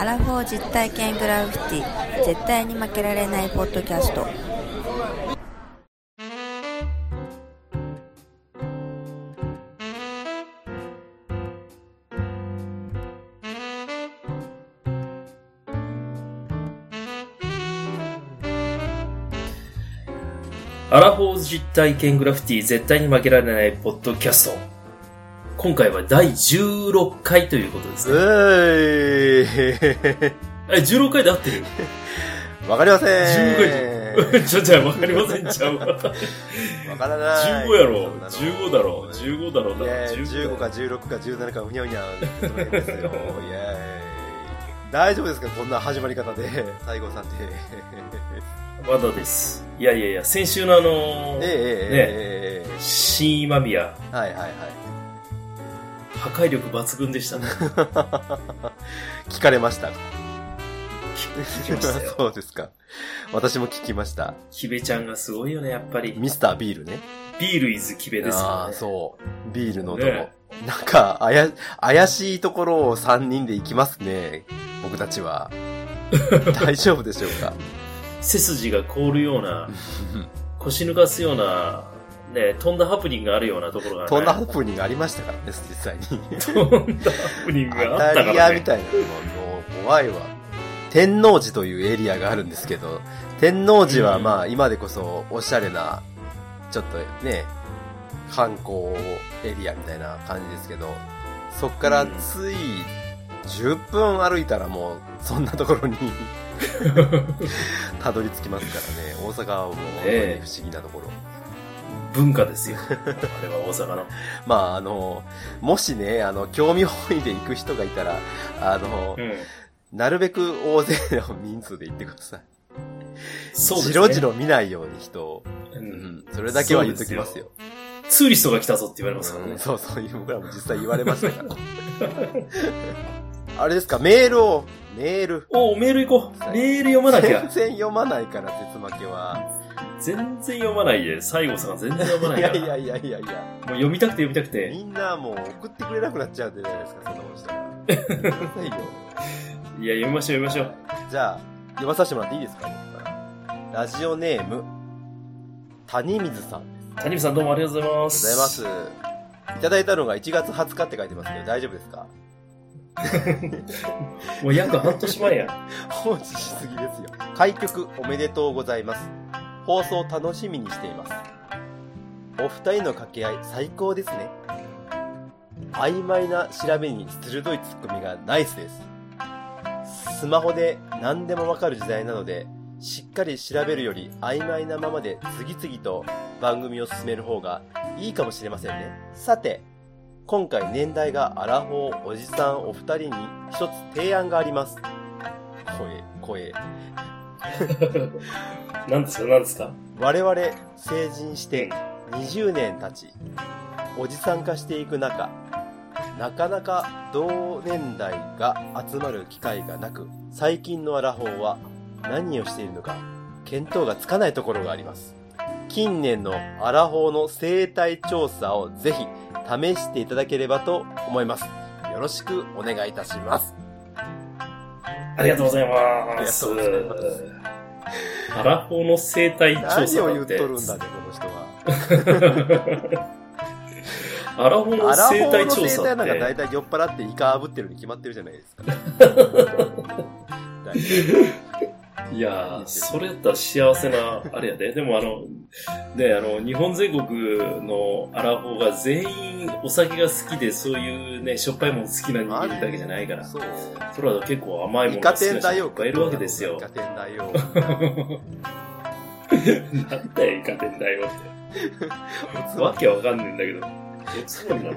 アラフォー実体験グラフィティ。絶対に負けられないポッドキャスト。アラフォー実体験グラフィティ。絶対に負けられないポッドキャスト。今回は第16回ということですうね。ーい。え、16回で合ってる？わかりません。?15 回で。ちょ、じゃあわかりませんちゃうわ。わからない。15やろそんなの15だろ ?15 だろいや15 15か16か17かふにゃふにゃ。大丈夫ですかこんな始まり方で。西郷さんって。まだです。いやいやいや、先週のあのーええええええ新今宮、ええはいはいはい。破壊力抜群でしたね。聞かれました。聞きましたよ。そうですか。私も聞きました。キベちゃんがすごいよね、やっぱり。ミスタービールね。ビールイズキベですよあ。そう。ビールの男。ねなんか、あや、怪しいところを3人で行きますね。僕たちは。大丈夫でしょうか？背筋が凍るような、腰抜かすような、ね、飛んだハプニングがあるようなところが、ね。そんなハプニングありましたからね、実際に。飛んだハプニングがあったからね。屋みたいなのももう怖いわ。天王寺というエリアがあるんですけど、天王寺はうんまあ今でこそおしゃれな、ちょっとね、観光エリアみたいな感じですけど、そっからつい10分歩いたらもうそんなところに たどり着きますからね。大阪はもう本当にええ不思議なところ。文化ですよ。あれは大阪の。まああの、もしね、あの、興味本位で行く人がいたら、あの、うん。なるべく大勢の人数で行ってください。そうですね。じろじろ見ないように人を。う。うんん。それだけは言っときますよ。ツーリストが来たぞって言われますからねうん。そうそういう、僕らも実際言われましたから。あれですか、メールを、メール。おメール行こう。メール読まなき全ゃ。然読まないから、絶負けは。全然読まないで。西郷さんが全然読まないから。いやいやいやいやいや。もう読みたくて読みたくて。みんなもう送ってくれなくなっちゃうんじゃないですか、そんなことしたら。くださいよいや、読みましょう読みましょう。じゃあ、読まさせてもらっていいですかラジオネーム、谷水さん。谷見さんどうもありがとうございまありす。がとうございます。いただいたのが1月20日って書いてますけど、大丈夫ですか？もう約半年前や。放置しすぎですよ。開局おめでとうございます。放送楽しみにしています。お二人の掛け合い最高ですね。曖昧な調べに鋭いツッコミがナイスです。スマホで何でもわかる時代なので、しっかり調べるより曖昧なままで次々と番組を進める方がいいかもしれませんね。さて、今回年代がアラフォーおじさんお二人に一つ提案があります。声、声。何ですか？何ですか？我々成人して20年経ち、おじさん化していく中、なかなか同年代が集まる機会がなく、最近のアラフォーは何をしているのか、見当がつかないところがあります。近年のアラフォーの生態調査をぜひ試していただければと思います。よろしくお願いいたします。ありがとうございます。ありがとうございますアラフォーの生態調何を言っ。とるんだね、この人は。アラフォーの生態調査っ態なんか大て。体酔っ払ってイカ炙ってるに決まってるじゃないですか。いやー、それやったら幸せな、あれやで。でもあの、ね、あの、日本全国のアラフォーが全員お酒が好きで、そういうね、しょっぱいもの好きな人間だけじゃないから。そう。それは結構甘いものが好きな。人いっぱいいるわけですよイ。カ天だよ。なんだよ、イカ天だよって。わけわかんねえんだけど。おつまみなの？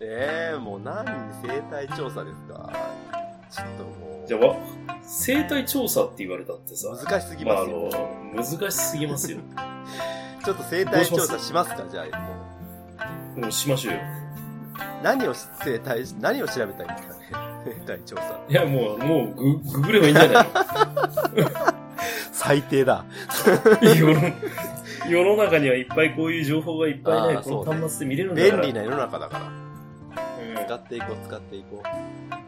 ええもう何？生態調査ですか？ちょっともう。じゃあ、わ？生態調査って言われたってさ、難しすぎまあ、あますよ。の、難しすぎますよ。ちょっと生態調査しますかじゃあ、もう。もうしましょうよ。何を生態、何を調べたいんですかね？生態調査。いや、もう、もうグ、ググればいいんじゃない最低だ。の 世の中にはいっぱいこういう情報がいっぱいねこの端末で見れるんだから。便利な世の中だから。うん使っていこう、使っていこ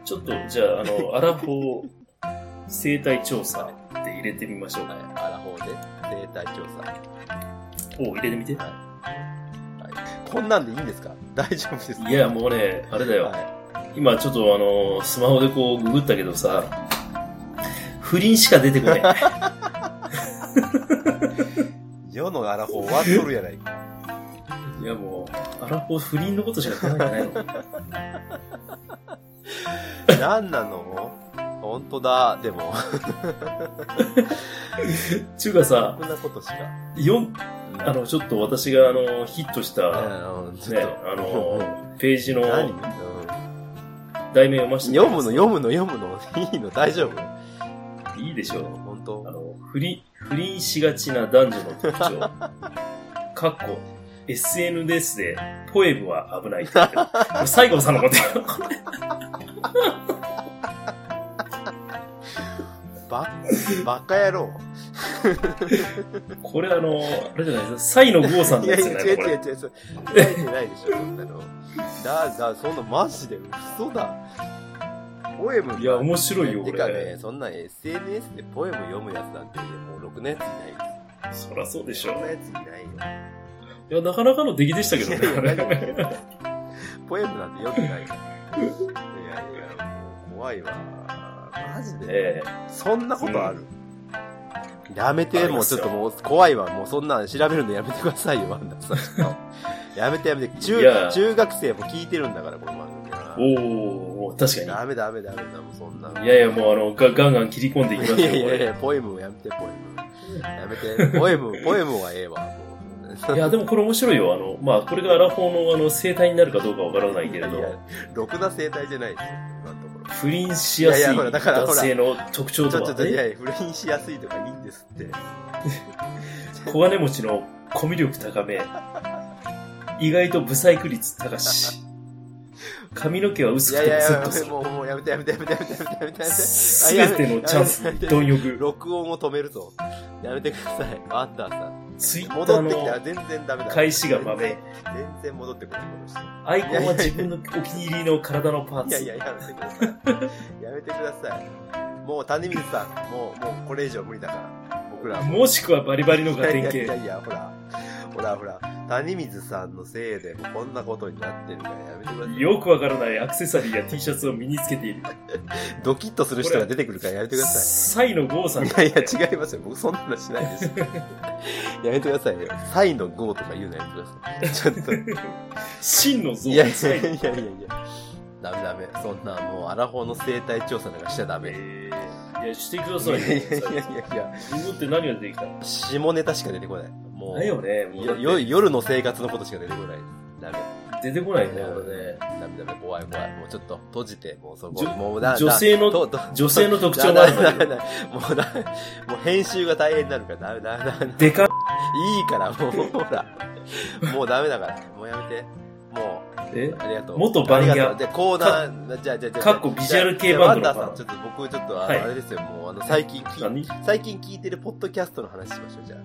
ちょっと、じゃあ、あの、アラフォー生態調査って入れてみましょうう。か。はい。アラフォーで生態調査。お入れてみて。はい。こんなんでいいんですか？大丈夫ですか？いや、もうね、あれだよ。は今ちょっとあの、スマホでこうググったけどさ、不倫しか出てこない。い。世のアラフォー終わっとるやないか。いやもう、アラフォー不倫のことしか考えてないの。なんなの？本当だ。でも、ちゅうかさこ、んなことしか。よん、あの、ちょっと私があの、ヒットした、ね、と。あの、ページの題名読ませて読むの、読むの、読むの？いいの、大丈夫？いいでしょう。本当？あの、不倫、不倫しがちな男女の特徴。かっこ、SNS で、ポエムは危ないって言ってる。これ西郷さんのことよ。ば、バカ野郎。これあの、あれじゃないですか、サイの郷さんのいやいや、やつじゃないのこれ。違う違う違う。書いてないでしょ、そんなの。だ、だ、そんなマジで嘘だ。ポエムいや、面白いよ、こてかね、れ。そんな SNS でポエム読むやつなんて、もうろくなやついないです。そらそうでしょそんなやついないよ。いや、なかなかの出来でしたけどいやいやね、ポエムなんて読んでないよ。いやいや、もう怖いわ。マジで。えそんなことある、やめあて、もうちょっともう怖いわ。もうそんなん調べるのやめてくださいよ、ワンダさん。やめてやめて。中中学生も聞いてるんだから、この番組は。えおー、確かダメダメダメだ、もうそんな。いやいや、もうあの、ガガンガン切り込んでいきまいしょうよ、これ。やいやいや、ポエムをやめて、ポエム。やめて、ポエム、ポエムはええわ、もう。いや、でもこれ面白いよ。あの、まあ、これがアラフォーのあの、生態になるかどうかわからないけれどろくな生態じじゃないですよ、今のところ。不倫しやすい男性の特徴とはちょっと、いやね、いや、不倫しやすいとかいいんですって。小金持ちのコミュ力高め、意外とブサイク率高し、髪の毛は薄くてもスッとする。もう、もうやめてやめてやめてやめてやめてやめて。すべてのチャンスに貪欲。録音を止めるぞ。やめてください。ワンダーさん。ツイッターの全然ダメだ。開始が豆全然全然戻ってこない、この人。アイコンは自分のお気に入りの体のパーツ。いやいや、やめてください。やめてください。もう、谷水さん、もう、もうこれ以上無理だから。僕らはもうもしくはバリバリのいやガテン系。いやいやいや、ほら、ほらほら、谷水さんのせいでこんなことになってるからやめてください。よくわからないアクセサリーや T シャツを身につけている。ドキッとする人が出てくるからやめてくださサイのゴーさんい。いやいや、違いますよ。僕そんなのしないですよ。やめてくださいよ。サイのゴーとか言うのやめてください。ちょっと。真の像いやいやいやいやいや。ダメダメ。そんなもうアラフォーの生態調査なんかしちゃダメ。えーいや、してくだいさいいやいやいやいや。って何が出てきたの？下ネタしか出てこない。もう。だよね。もうよよ夜の生活のことしか出てこない。ダメ。出てこないね、これね。ダメダメ、怖い怖い。もうちょっと閉じて、もうそこ。もうだ女性の女性の特徴もあるもうだ、もう編集が大変になるから、ダメダメダメ。でかっいいから、もう、ほら。もうダメだから。もうやめて。もう、え？ありがとう。元バンギャありがとうじゃあコーナー、じゃあ、じゃあ、じゃあ。かっこビジュアル系バンドさん、ちょっと僕、ちょっと、あれですよ、もう、あの、最近聞い、何？最近聞いてるポッドキャストの話しましょう、じゃ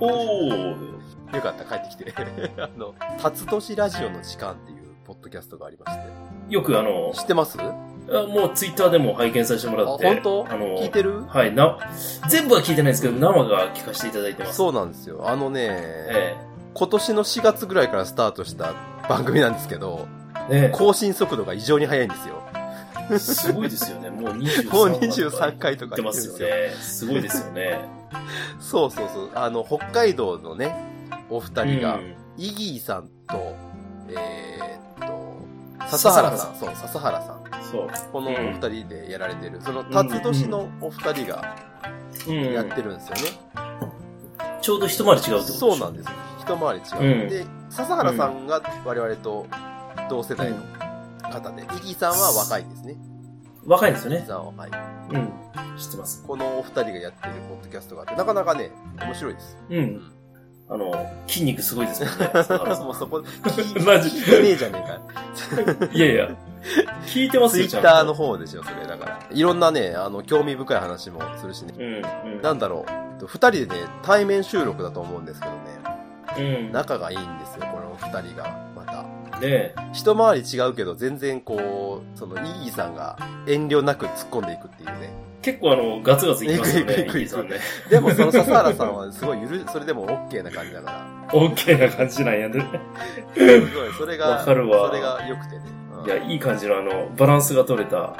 おー。あ。よかった、帰ってきて。あの、辰年ラジオの時間っていうポッドキャストがありまして。よくあの、知ってます？もうツイッターでも拝見させてもらって。本当？あの、聞いてる？はい、な、全部は聞いてないですけど、生が聞かせていただいてます。そうなんですよ。あのね、え今年の4月ぐらいからスタートした番組なんですけど、更新速度が異常に速いんですよ。え。すごいですよね。もう23もう23回とか言ってますよね。すごいですよね。そうそうそう。あの、北海道のね、お二人が、うんイギーさんと、えーっと、笹原さん。そう、笹原さん。そう。このお二人でやられてる。その、辰年のお二人がうん。やってるんですよね。ちょうど一回り違うってことそうなんですよ。一回り違う。うんで、笹原さんが我々と同世代の方で、イギーさんは若いんですね。イギー若いんですよね。さんは若い。うん。知ってます。このお二人がやってるポッドキャストがあって、なかなかね、面白いです。う。。うんあの、筋肉すごいですね。もうそこ、マジ聞いてねえじゃねえか。いやいや、聞いてますよ、ツイッターの方でしょ、それ。だから。いろんなね、あの、興味深い話もするしね。うん、うん。なんだろう。二人でね、対面収録だと思うんですけどね。うん。仲がいいんですよ、この二人が。ね一回り違うけど、全然こう、その、イギーさんが遠慮なく突っ込んでいくっていうね。結構あの、ガツガツいきますよね、イギーさんね。でもその笹原さんはすごいゆる、それでも OK な感じだから。オッケーな感じなんやね。すごい、それが、わかるわそれが良くてね。うんいや、いい感じのあの、バランスが取れた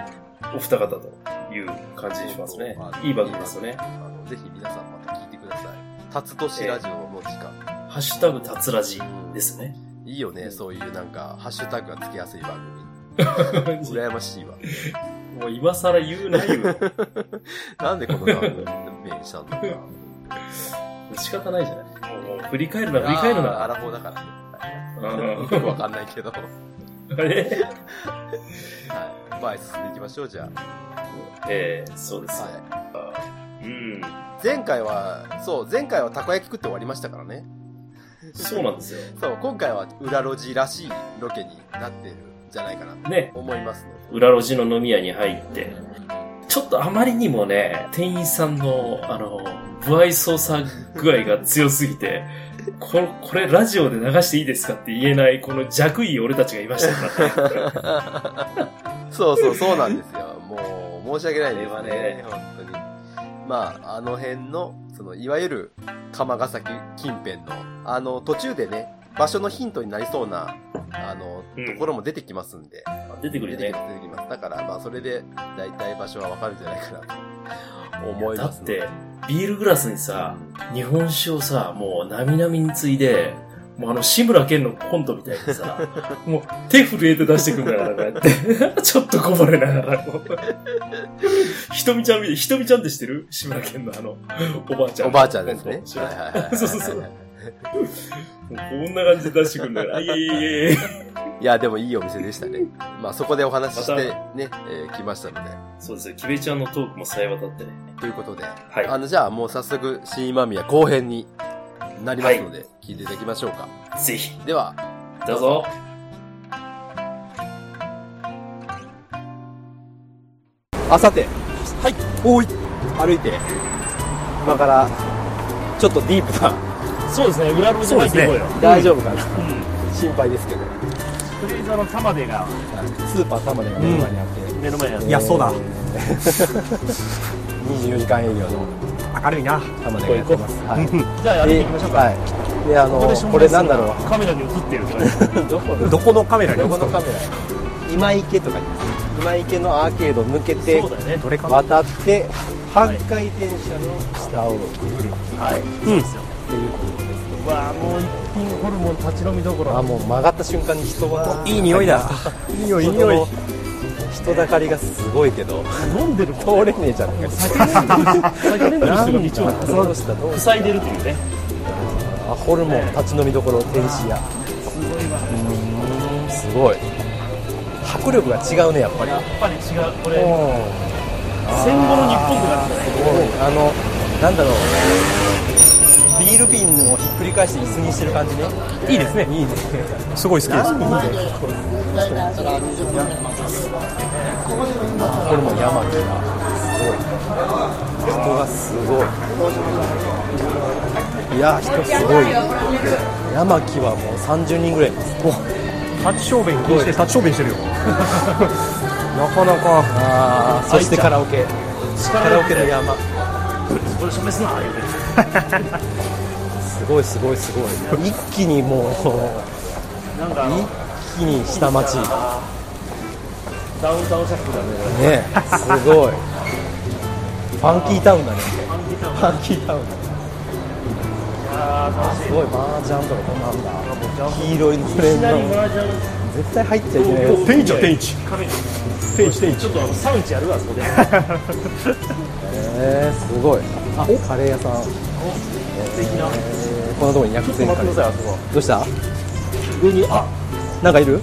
お二方という感じにしますね。いい番組ですよね。あのぜひ皆さんまた聞いてください。タツトシラジオの時間。ハッシュタグたつらじですね。いいよね、そういうなんか、ハッシュタグがつけやすい番組。羨ましいわ。もう今更言うなよ。なんでこの番組にしたんだろう仕方ないじゃない。もう振り返るな、な。振り返るあーアラな。フォーだからね。うんよくわかんないけど。はあれ？い。前進んでいきましょう、じゃええそうです。あ。はい。うん。前回は、そう、前回はたこ焼き食って終わりましたからね。そうなんですよ。そう、今回は裏路地らしいロケになってるんじゃないかなとね、思いますので。裏路地の飲み屋に入って、ちょっとあまりにもね、店員さんの、あの、不愛想さ具合が強すぎて、これ、これラジオで流していいですかって言えない、この弱い俺たちがいましたからね。そうそう、そうなんですよ。もう、申し訳ないですあれね。は本当に。まあ、あの辺の、その、いわゆる、釜ヶ崎近辺の、あの、途中でね、場所のヒントになりそうな、あの、うんところも出てきますんで。出てくるよね出てき。ます。だから、まあ、それで、大体場所はわかるんじゃないかなと、思いだっますので。て、ビールグラスにさ、日本酒をさ、もう、なみなみについで、もうあの、志村けんのコントみたいにさ、もう、手震えて出してくんだから、こうやって。ちょっとこぼれながら。ひとみちゃん見て、ひとみちゃんって知ってる？志村けんのあの、おばあちゃん。おばあちゃんですねはいはいはいそうそうそう。もうこんな感じで出してくるんだから、あいやいやいやいやいや、でもいいお店でしたね。まあ、そこでお話ししてね、えー来ましたので。そうですよ、キベちゃんのトークもさえ渡ってね。ということで、はいあの、じゃあもう早速、新今宮後編になりますので、聞いていただきましょうか。ぜひ、では、どうぞ。あさて、はい、おい、歩いて、今から、ちょっとディープな、そうですね、裏路地入っていこうよ。大丈夫かな、うん。心配ですけど、とりあえずあの、玉出が。スーパー玉でが目の前にあって、目の前にあって。いやそうだ。24時間営業の。明るいな。玉でがやってます。はい。じゃあ、やっていきましょうか。はい。で、あの、これなんだろ カメラに映ってる。どこ？のカメラにどこのカメラ？今池とか言います今池のアーケード抜けてね。渡って半回転車の下をくぐるはい。そうですよ。っていうことですねわあ、もう一品ホルモン立ち飲みどころ。あもう曲がった瞬間に人がいい匂いだいい匂いいい匂い人だかりがすごいけど飲んでる通れねえじゃんか酒飲んでる。酒飲んでる人が道をそうしたどう塞いでるというね。あホルモン立ち飲みどころ天使屋すごいわ。うんすごい迫力が違うねやっぱり。やっぱり違う。これ、うん。戦後の日本って感じだね。あのなんだろう。ビール瓶をひっくり返して椅子にしてる感じね。いいですね。いいね。すごい好きです。これも山木がすごい。人がすごいいや人すごい。山木はもう30人ぐらいですタッチ小便禁止でタッチ小便してるよ。なかなか。ああそしてカラオケ。カラオケの山。これ示すな。すごいすごいすごい。一気にもなんか一気に下町。ねダウンタウンシャッフだね。すごい。ファンキータウンだね。ファンキータウン。だいやー、楽しい。すごい麻雀とかこんなんだ黄色いのいれんきなりのマージャン絶対入っちゃいけない天一よ天一神天一天一ちょっとあの、サウンチやるわ、そこで。えー、すごいあカレー屋さん素敵な。えーこんなとこに薬ちょっと膳カレー待ってください、あそこ。どうした上に、あ、なんかいる？負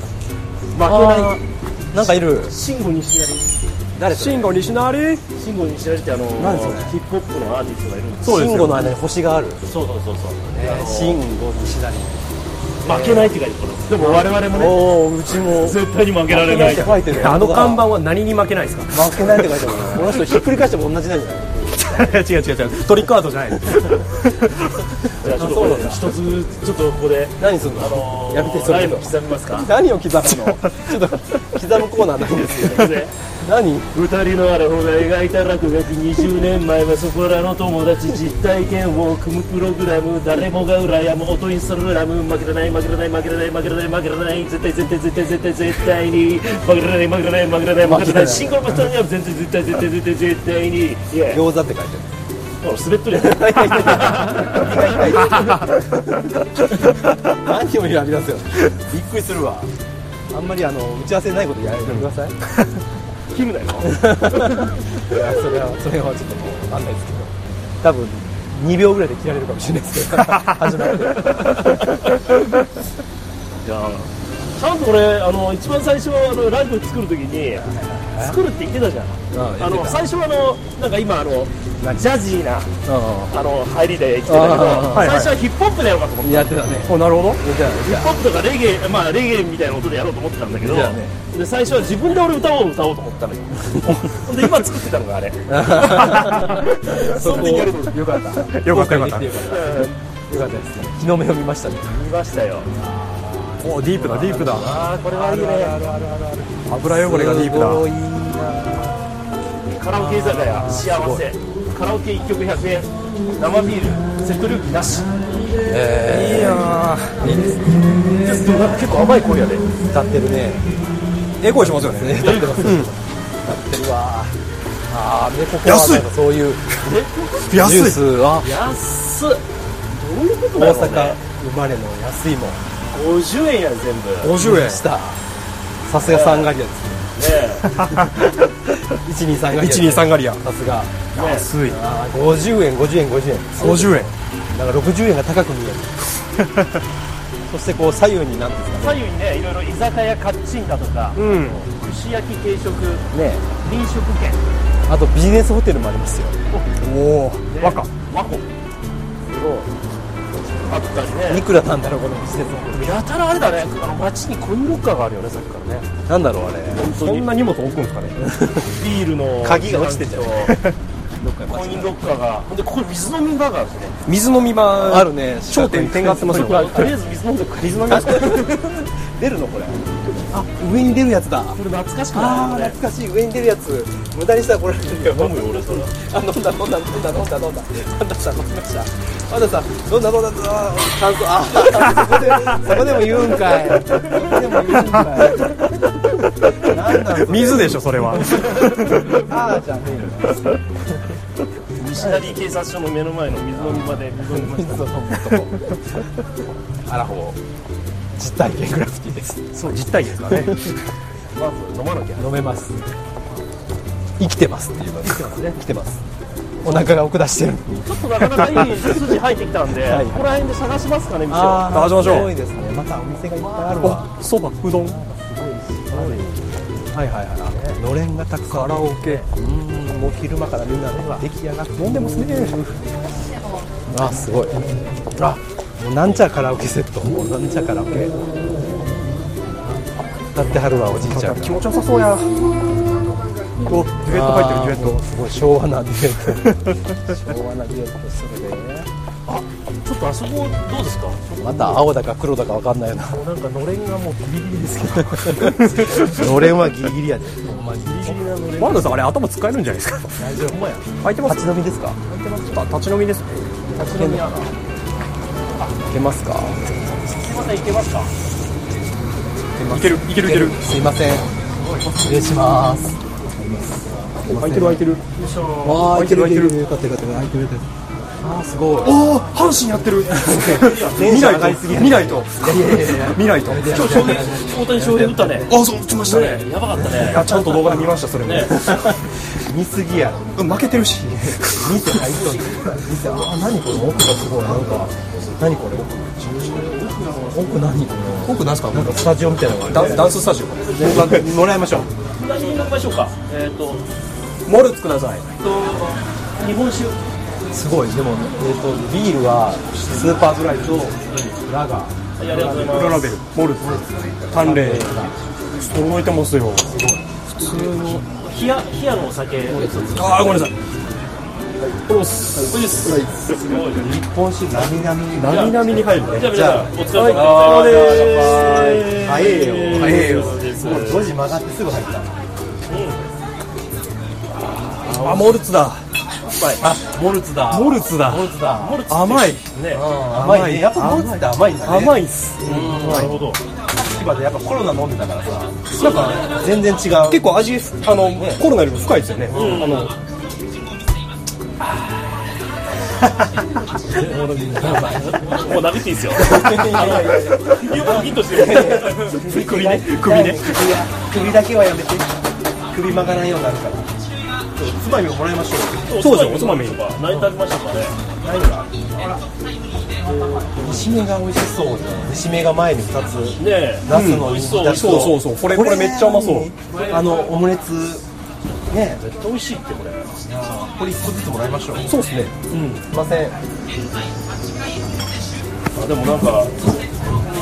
けない。なんかいる？シンゴ西成。誰慎吾西成シンゴ西成ってあの何それ？ヒップホップのアーティストがいるんですそうですよ慎吾の間に星がある？そうそうそうそう。慎吾西成負けないって書いてる。でも我々もね、おおうちも絶対に負けられない。って。書いてる。あの看板は何に負けないですか？負けないって書いてある。この人ひっくり返しても同じなんじゃない？違う違う違う。トリックアートじゃないじゃあちょっと一つちょっとここで何すんの？あのーやめてそれ。ライブ刻みますか？何を刻むの？ちょっと刻むコーナーないんですけど。で何？二人のアラフォーが描いた落書き20年前はそこらの友達実体験を組むプログラム誰もが羨むオトインストラム負けられない負けられない負けられない負けられない負けられない絶対絶対絶対絶対絶対に。負けられない負けられない負けられない負けられない。シングルマスターには全然絶対絶対絶対絶対に。餃子って書いてほら滑っとるやん。何をやりだすよ。びっくりするわ。あんまりあの打ち合わせないことやめてください切るなよ。いやそれはそれはちょっともうわかんないですけど。多分2秒ぐらいで切られるかもしれないですけど。始まってじゃあちゃんと俺あの一番最初あのライブ作るときに作るって言ってたじゃん。あの最初はあのなんか今あのジャジーなあの入りで来てたけど、最初はヒップホップでやろうかと思って、やってたね。おなるほどヒップホップとかレゲエまあレゲエみたいな音でやろうと思ってたんだけど、で最初は自分で俺歌おう歌おうと思ったの。よ で今作ってたのがあれ。あその時やるの。よかった。よかったよかった。よかったですね。日の目を見ましたね。見ましたよおディープだディープだ。ああこれはいいね。油汚れがディープだ。カラオケ居酒屋幸せ。カラオケ1曲100円。生ビールセット料金なし。えいやー。いいです結構甘い声やで。歌ってるね。ーええ声しますよね。歌ってます。歌ってるわああ猫コア安い。なんかそういうジュー安いスは。安っ。どういうことだろう大阪ね生まれの安いもん50円やん全部。50円。した。さすがサンガリアですね123ガリア123ガリアさすが。え。ね安い。あー50円50円50円。50円。だから60円が高く見える。そしてこう左右になんですかね。左右にねいろいろ居酒屋カッチンだとかうん。串焼き定食ね飲食券あとビジネスホテルもありますよ。おおね。和歌。和光すごいあったりね。いくらなんだろうこのビジネスホテルやたらあれだね。あの街にコインロッカーがあるよねさっきからね。なんだろうあれ。そんな荷物置くんですかね？ビールの鍵が落ちてんじゃん。コインロッカーがでここに水飲み場があるね。水飲み場あるね。焦点点がってますよ。とりあえず水飲んでく水飲みます。出るのこれあ上に出るやつだ。懐かしくああない？これ懐かしい。上に出るやつ。無駄にしたらこれ。飲飲むよ俺それ。あ飲んだ飲んだ飲んだ飲んだ飲んだ。飲んだパンダさん飲みましたパンダさん飲んだ飲んだ。感想あーそこでそこでも言うんかい。そこでも言うんかい。水でしょそれは。あーじゃねえよ。西成警察署の目の前の水飲み場で水飲みました。水を飲むとこ。アラフォー実体験グラフィティです。そう実体ですからね。まず飲まなきゃ。飲めます。生きてますっていう。の生きてますね。生きてます。お腹が奥出してる。ちょっとなかなかいい筋入ってきたんで、はいここら辺で探しますかね店を。あ探しましょう。すごいですね。またお店がいっぱいあるわ。おそばうどんはいはいはい。のれんがたくさん。カラオケ。うん。もう昼間からみんな出来上がって。飲んでますね。あすごい。あもうなんちゃカラオケセット。もうなんちゃカラオケ。歌ってはるわおじいちゃんが。気持ちよさそうや。おデュエット入ってるデュエット。すごい昭和なデュエット。昭和なデュエットするで。ちょっとあそこどうですか？また青だか黒だかわかんないよな。なんかのれんがもうギリギリですけどのれんはギリギリやでほんまにギリギリなのれんワンダさんあれ頭使えるんじゃないですか？大丈夫。ほんまや。入ってます？立ち飲みですか？た立ち飲みです。立ち飲みやな。いけますか？すいませんいけます？かいけるいける。いけるす。いません。失礼します。空いてる空いてる。わあいけるいける。よかったよかった開いてる。あーすごい。おお阪神やってる。テ ン見ないと。ション上がりすぎ見ないと。いやいやいや。いや見ないと今日翔平大谷翔平打ったね。あそう打ちましたね。ねやばかったね。いやちゃんと動画で見ましたそれも。ね。見すぎや。うん負けてるし。店入っと。んね店あ何この奥がすごい。なんか何これ？奥奥何？これ僕なんすか？なんかスタジオみたいなダンダンススタジオ。もらいましょう。何に飲みましょうか？えっ、と。モルツください。えっと日本酒。すごい。でもえっ、とビールはスーパードライとラガー。はいありがとうございます。プロラベル。モルツ。淡麗。覚えてますよ。普通の冷や冷やのお酒。ああごめんなさいこれすごい。日本酒なみなみ。なみなみに入るねじゃあ皆さん、お疲れ様あでー早えよ、早えよ。ですもう5時曲がってすぐ入った。あモルツだあ、モルツだ。モルツだモルツだ。甘い。ね。甘い。ね。やっぱモルツって甘い。んだね。甘い。っすなるほど。今でやっぱコロナ飲んでたからさ。なんか全然違う。結構味あのコロナよりも深い。ですよねあのもう殴っていいですよ。首ね首ね首だけはやめて。首曲がらないようになるから。つまみをもらいましょう。そうじゃんおつまみ何食べましたかね。何が煮しめが美味しそうね。煮しめが前に2つ。ねえ。ナスの美味しそう。煮そうそうそうこれこれめっちゃうまそうあのオムレツね。絶対美味しいってこれ。これ1個ずつもらいましょう。そうっすね。すいません。あでもなんか。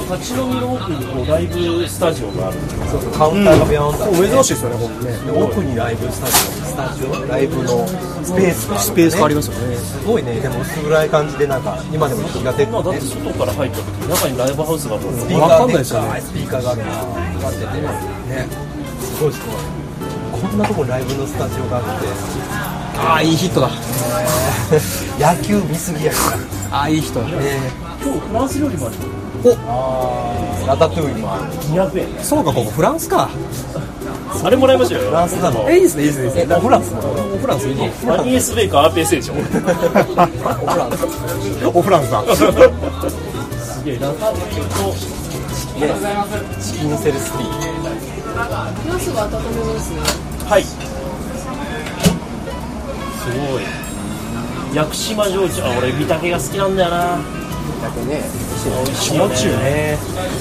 立ち飲みの奥にこうライブスタジオがある。そうそうカウンターがビヨーンとあって。珍しいですよねほんとね。で奥にライブスタジオスタジオライブのスペースがね、スペースがありますよね。すごいね。でも薄暗い感じでなんか今でも気が出てまあだっねて外から入った時中にライブハウスがあるスピーわカーでかんないですよね。かいスピーカーがあるな。がってて。ね。すごいすごいこんなとこにライブのスタジオがあって。ああいいヒットだ。野球見すぎやからああいいヒットだ。ね今日フランス料理もある。ラタトゥーイもある。200円。そうかここフランスか。あれもらいましたよ。フランスなのえいいですねいいですね。フランスのフランスいいね。アニエスベーカー RPS でしょ。おフランスだ。すげえ、ラタトゥイユとチキンセルスティはい。すごい。屋久島焼酎、あ、俺、御嶽が好きなんだよな。だけね美味しいよね。ね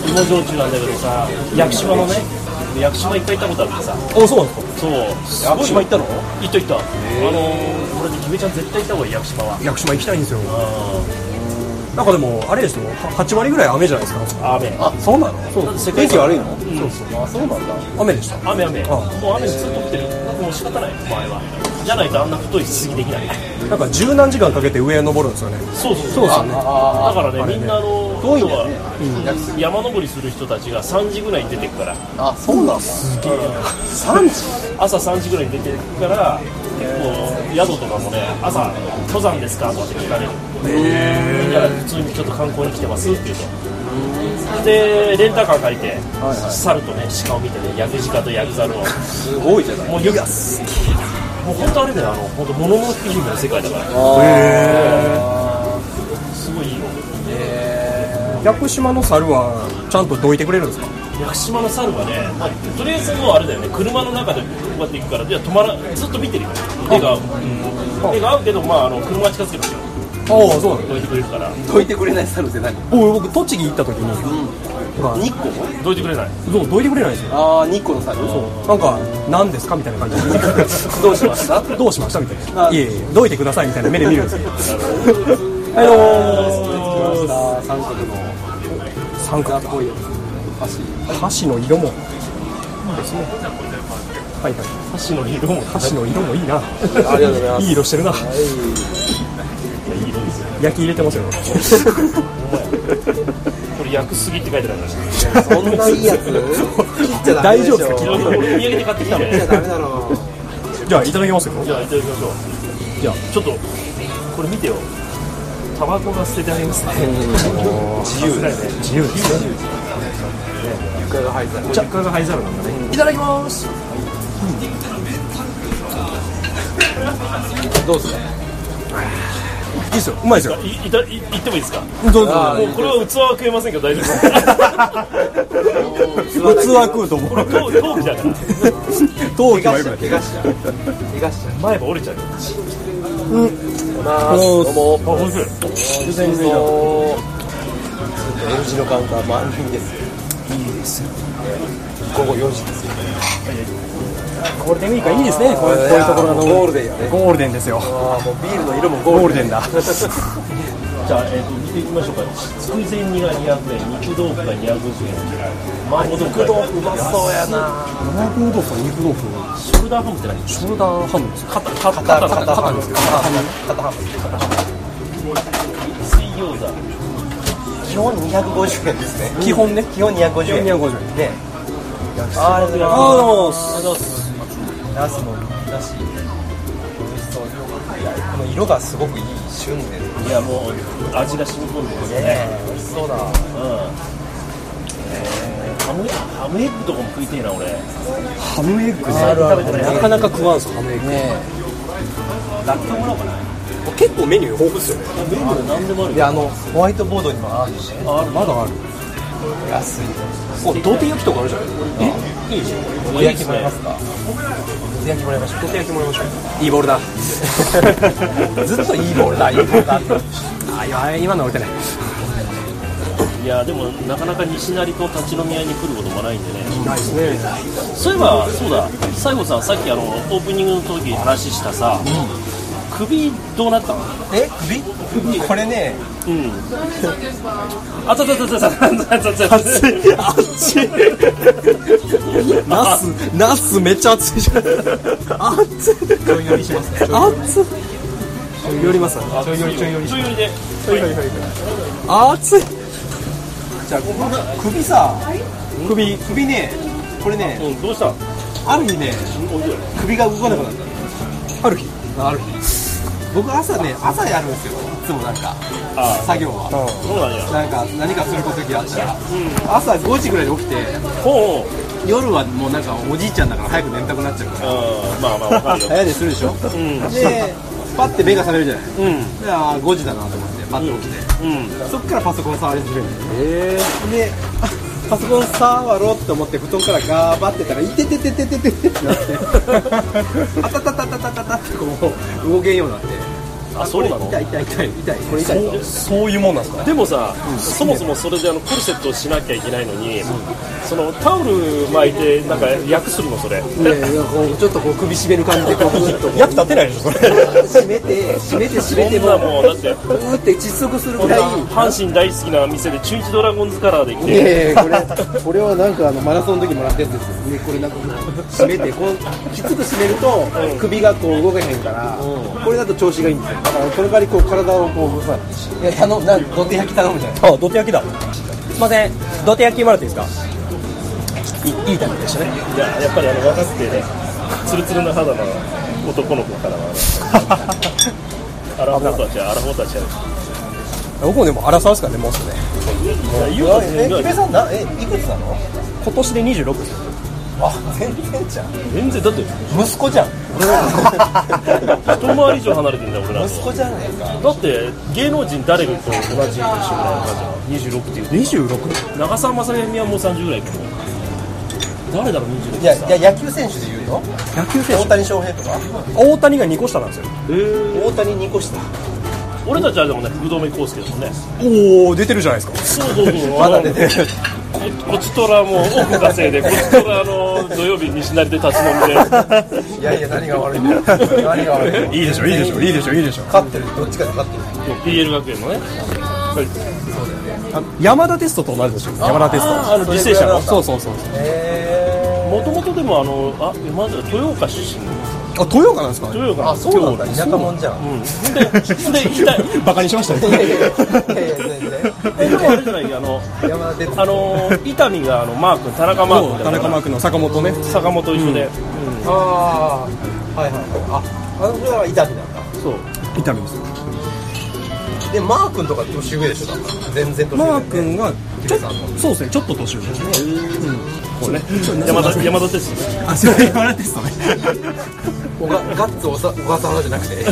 芋焼酎なんだけどさ、屋久島のね、屋久島一回行ったことあってさ、おそうなんですか？そう、屋久島行ったの？行った行った。あのー、俺、キメちゃん絶対行った方がいい、屋久島は。屋久島行きたいんですようなんかでもあれですよ。は8割ぐらい雨じゃないですか。ん。雨。あそうなの？だって世界天気悪いの？うん、あそうなんだ。雨でした？雨雨。あ。もう雨ずっと降ってる。もう仕方ない、前は。じゃないとあんな太い杉できない。なんか十何時間かけて上へ登るんですよね。そうそうそう。ですよね。だからね、みんなあの、遠いね。要は山登りする人たちが3時ぐらいに出てくから、あそうなん。だ3時朝3時ぐらいに出てくから、結構、宿とかもね、朝、登山ですか？とかって聞かれる。じゃあ、普通にちょっと観光に来てますって言うと。で、レンタカー借りて、猿とね、鹿を見てね、ヤクジカとヤクザルを。すごいじゃないもう、いや、すげえな。もう本当あれだよ、あの、本当、もののけ姫の世界だから。すごいいいよ。屋久島の猿はちゃんとどいてくれるんですか？屋久島の猿はね、まあ、とりあえずもうあれだよね、車の中でこうやって行くから、いや止まらずっと見てるよ、目が合う、目が合うけど、まあ、あの車近づけばよ、ああそうなんだ。どいてくれるから、どいてくれない猿って何？僕僕栃木行った時に、なん。か日光どいてくれない、そうどいてくれないんですよ。ああ日光の猿？なんか何ですかみたいな感じ。で どうしました？どうしましたみたいな。あ。いえいえどいてくださいみたいな目で見るんですよ。はいどうも三角の。三角。っぽいやつ箸。の色も。いいですね。はいはい。箸の色も、箸の色もいいな。ありがとうございます。いい色してるな。い。い色ですよ、焼き入れてますよ。これ、焼くすぎって書いてあるそんないいやつ？大丈夫ですか？いや俺、お土産で買ってきたの、切っちゃダメだろじゃあいただきますよじゃあ、いただきましょう、じゃあ、ちょっと、これ見てよ、タバコが捨ててありますね、自由ね、自由ですね床が入った。じゃ床が灰皿なんだね。いただきます。どうですかいいですよ。うまいですよ。いいたい言ってもいいですか？どうぞ。あもうこれは器は食えませんけど大丈夫です。器食うと思う。これ頭頭皮だから陶器はよくない怪我しちゃう。怪我しちゃう。怪我しちゃう。前歯折れちゃうよ。ますどうも。い全然の L 字のカウンター満員ですですよ。午後4時ですよ。ゴールデンウィークはいいですね。こういうところの。ゴールデンやね。ゴールデンですよ。もうビールの色もゴールデンだ。じゃあ、えっ、と、見ていきましょうか。つくぜ煮が200円、肉豆腐が250円。麻婆豆腐がうまそうやな。麻婆豆腐と肉豆腐。ショルダーハムって何ショルダーハムです肩、肩、肩肩、肩肩、ハム肩ハム肩ハム水餃子。基本250円ですね。基本ね。基本250円。基本250円。ね。あありがとうございあます。のナスもだし美味し。そういやこの色がすごくいい旬でね。いや、もう、味が染み込んでますよね。え美味しそうだ。ハム、ハムエッグとかも食いてえな、俺。ハムエッグなかなか食わんすよハムエッグ。ねラッキョもらおうかな。結構メニュー豊富っすよね。メニュー何でもある。であのホワイトボードにもあるし。ある。まだある。安い。お土手焼きとかあるじゃない。え？いいじゃん。土手焼きもらえますか？土手焼きもらいましょう土手焼きもらいましょう。いいボールだ。ずっといいボールだいいボールだってあいや今のは打てない。いや、でも、なかなか西成と立ち飲み屋に来ることもないんでね。ないですね。そういえば、そうだ、西郷さん、さっきあの、オープニングの時話したさ、首どうなったの？え首？首。これね。うん。あ熱い熱いナスナスめっちゃ熱いじゃん熱いちょいし熱いちょい寄ちょい寄ちょい寄ちょいちょい熱いじゃ首さ首首ねこれねどうしたある日ね首が動かなくなったある日ある日僕朝ね朝やるんですよ。いつもなんかあ作業は。そうなんや。なんか何かする時あったら。朝5時ぐらいに起きてほう。夜はもうなんかおじいちゃんだから早く寝たくなっちゃうから。うん、まあまあ、わかるよ。早寝するでしょ？うん。でパッて目が覚めるじゃない。うん。であー5時だなと思ってパッて起きて、うん。そっからパソコン触り始める。え。であパソコン触ろうって思って布団からガーバってたらいてててててててってなって あたたたたたたたってこう動けんようになってあ、そうなの？痛い痛い痛い痛いこれ痛いそうそういうもんなんですか？でもさ、そもそもそれであのコルセットをしなきゃいけないのに、そのタオル巻いてなんか訳するの？それ。いやいやこうちょっとこう首絞める感じでこうグッと役立てないでしょそれ。締めて締めて締めてそんなもうだって。うーって窒息するぐらい。阪神大好きな店で中日ドラゴンズカラーで来いて、やいやこれこれはなんかあのマラソンの時もらったやつですよ。ねこれなんか締めてこうきつく締めると首がこう動けへんからこれだと調子がいいんですよだからその代わりこう体をこうさいや頼むな土手焼き頼むじゃないあ土手焼きだ。すいません。土手焼きもらっていいですか？いいいタイプでしたね。いややっぱりあの若くてね、ツルツルな肌の男の子か らは、アラフォーたちはアラフォーたちは、僕もでも荒沢ですからねもうすぐねえ、キベさんな、え、いくつなの？今年で26ですあ、全然じゃん。全然だって息子じゃん。一回り以上離れてんだよ俺ら。と息子じゃないか。だって芸能人誰と同じ年ぐらいじなの26っていう26長澤まさみはもう30ぐらいかも誰だろう26っていや、さいや、野球選手で言うと野球選大谷翔平とか？手大谷が2個下なんですよ。大谷2個下俺たちあれだもんね福留孝介だもんね。おお出てるじゃないですか。そうそうそう。まだ出てる。ここちとらもう億稼いで こちとらあの土曜日西成で立ち飲みで。いやいや、何が悪いんだよ。何が悪いんだよ。いいでしょいいでしょいいでしょいいでしょ。勝ってる。どっちかで勝ってる。PL 学園のね。あ山田テストと同じでしょ。山田テスト。あの履正社の。そうそうそうへもともとでもあのあまず豊岡出身あ豊岡なんですか？豊岡あ、そうなんだ、田舎者じゃん。うん。でで痛いバカにしました。ねいやいや全えでもあれじゃないあの然山田哲あの伊丹があのマー君田中マー君だから田中マークの坂本ね。坂本一緒で、ああはいはいはい。ああの人は伊丹なんだ。そう。伊丹ですよでマー君とか年上でしょ？だから全然年上マー君がちょそうですね。ちょっと年上。ですね。こうね。山田山田哲あそれ山田テストね。おがガッツ小さ小笠原じゃなくて。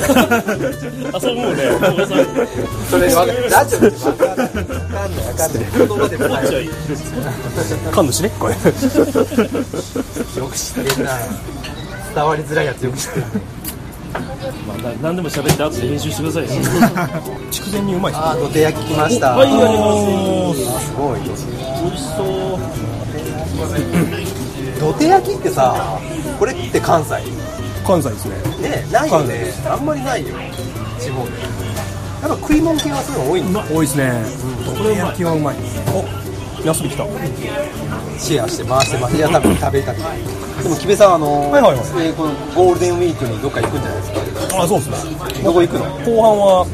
あそう思うね。お父さんそれわかる。ラジオってわかんない。わかんない。わかんない。言葉でもない。こっちはい。い。神主ねこれよく知ってんな伝わりづらい。やつよく知ってるまあ、な何でも喋って後で編集してくださいよ。筑前にうまいああ土手焼き来ました。はいありがとうございますすごい。美味しそう。土手焼きってさこれって関西？関西ですね。ねないよね。あんまりないよ。地方で。やっぱ食い物系はそういうの多いんだ。多いですね。これ焼きはうまい。お休み来た。シェアして回してます。いや多分食べたりでも木部さんあの、はいはいはい。えーこのゴールデンウィークにどっか行くんじゃないですか？あそうですね。どこ行くの？後半は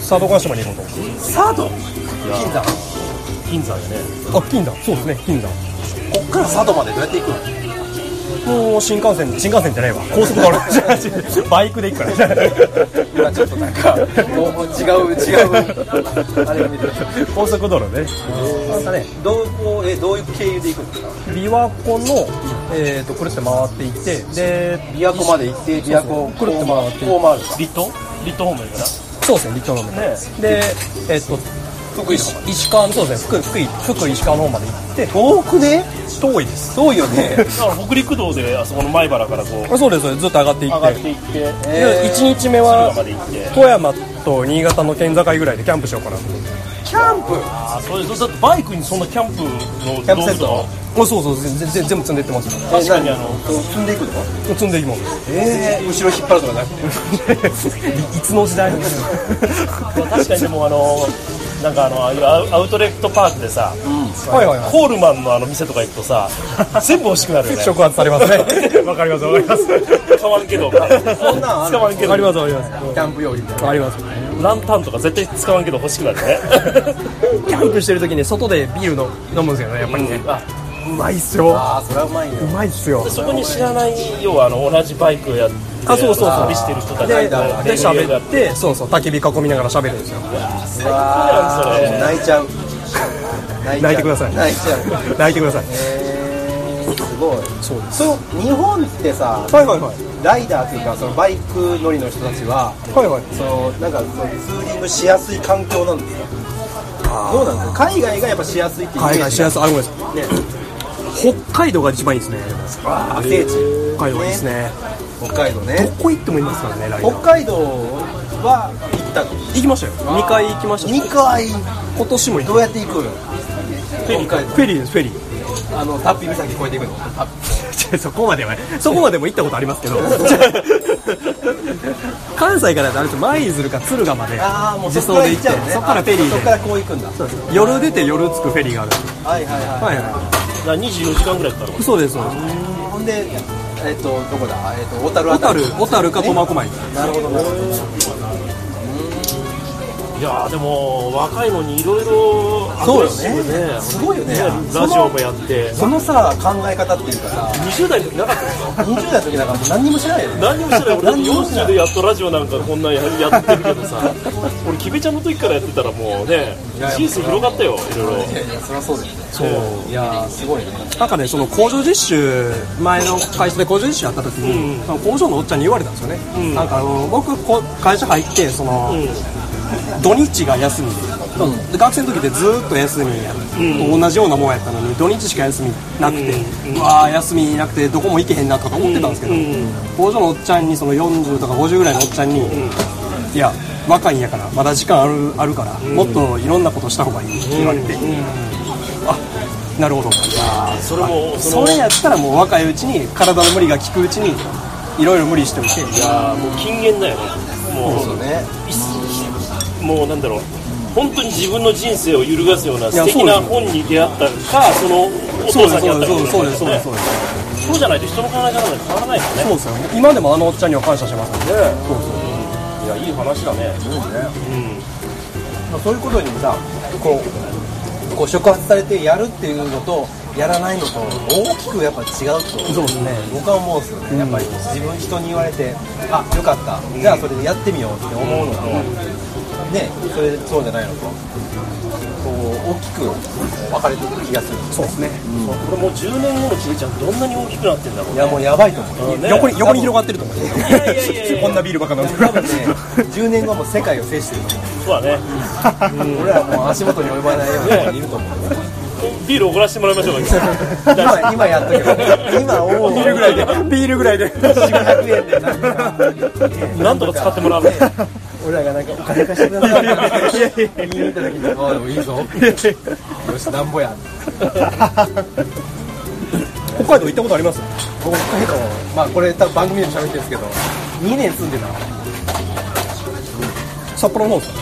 佐渡島に行こうサード金山。金山でね。とあ金山。そうですね金山。こっから佐渡までどうやって行くの？もう新幹線新幹線じゃないわ。高速道路。バイクで行くから。今ちょっとなんかもう違う違うあれ見てる高速道路ね。なんかねどうこうえどういう経由で行くんですか？琵琶湖の、えー、とくるって回っていってで琵琶湖まで行って琵琶湖くるって回って。こう回るか。そうですねでえっ、と福井石川そうですね福井福井福井石川の方まで行って遠くね遠いです遠いよねだから北陸道であそこの米原からこう、あそうですずっと上がっていって上がっていって、えー1日目は。富山と新潟の県境ぐらいでキャンプしようかなと思ってキャンプあ、それ、だってバイクにそんなキャンプのキャンプセット道具とあそうそう全然全部積んでいってます確かにあの、積んでいくの積んでいきますえー、後ろ引っ張るとかなくていつの時代確かにでもあの、なんかあの、ああいうアウトレットパークでさ、はいはいはい。コールマンのあの店とか行くとさ、全部欲しくなるよね。触発されますね。わかりますわかります。使わんけど、そんなん使わんけど。あり、ますありますキャンプ用品ありますランタンとか絶対使わんけど欲しくなるね。キャンプしてる時に外でビールの飲むんですよねやっぱりね、あうまいっすよ。ああそれはうまいようまいっすよ。そこに知らない、要はあの同じバイクをやって、あそうそうそう。旅してる人たちででが喋ってそうそう焚き火囲みながら喋るんですよ。うわそれ。ー泣いちゃう。泣 泣いてください。泣いちゃう。泣いてください。えー、すごい。そうです。そう日本ってさはいはいはい。ライダーというかそのバイク乗りの人たちははいはい。そのなんかそのツーリングしやすい環境なんですかどうなんですか？海外がやっぱしやすいっていうイメージ海外しやすい。あごめんなさい。ね。北海道が一番いいですね。あ聖地。北海道いいですね北海道ね。どこ行ってもいいですからねライダ北ー海道は行ったの行きましたよ。2回行きました。2回。今年も行どうやって行く？の北海道。フェリーですフェリー。あのタッピー岬越えていくの。そこまではそこまでも行ったことありますけど。関西からだと舞鶴か敦賀までああもう自走で行って行っちゃうのね。そこからフェリーで。あそこからこう行くんだ。夜出て夜着くフェリーがある。はいはいはい。はいはだから24時間ぐらいかかるいそうですそうです。ほんでえっとどこだ？えっと小樽あ小樽小樽か苫小牧。なるほどなるほどいやーでも若いのにいろいろそうよね。すごいよね。ラジオもやって。そのさ考え方っていうかさ20代の時なかったですか？20代の時なんかもう何にも知らないよね。何にもしてない俺だって40でやっとラジオなんかこんなんややってるけどさ。俺キベちゃんの時からやってたらもうね人生広がったよいろいろそりゃそうですね。そう。いやーすごいね。なんかねその工場実習前の会社で工場実習やった時に、その工場のおっちゃんに言われたんですよね、なんかあの僕こ会社入ってその、土日が休み。で、で学生の時ってずーっと休みや、と同じようなもんやったのに土日しか休みなくて、うわー休みなくてどこも行けへんなとか思ってたんですけど、工場のおっちゃんにその40とか50ぐらいのおっちゃんに、いや若いんやからまだ時間あるあるから、もっといろんなことした方がいいって言われて、あなるほど。それもそれやったらもう若いうちに体の無理が効くうちにいろいろ無理しておいていやーもう禁言だよね。もうそうねもうなんだろう本当に自分の人生を揺るがすような素敵な本に出会ったかそのお父さんに会ったかそうですそうですそうですね。そうじゃないと人の考え方なんて変わらないからね。そうですよ。ね今でもあのおっちゃんには感謝してますね。いやいい話だね。まあそういうことにさこうこう触発されてやるっていうのとやらないのと大きくやっぱ違うとそうですね。僕は思うんですよね。やっぱり自分人に言われてあよかった。じゃあそれでやってみようって思うのとねそれそうじゃないのとこう大きく分かれてる気がする。そうですね。俺もう10年後のちびちゃんどんなに大きくなってんだろういやもうやばいと思う。ね。横に横に広がってると思う。こんなビールばっか飲んで多分ね10年後も世界を制してると思う。そうだね俺らもう足元に及ばないようにいると思うビールおごらせてもらいましょうか。今今やっとけば。今ビールぐらいで。ビールぐらいで。400円でなんかなんとか使ってもらう。ね俺らがなんかお金貸してください。って言いた時に「ああでもいいぞ」よしなんぼや北海道行ったことあります？僕北海道。まあこれ多分番組でも喋ってるんですけど。2年住んでたの。札幌の方ですか？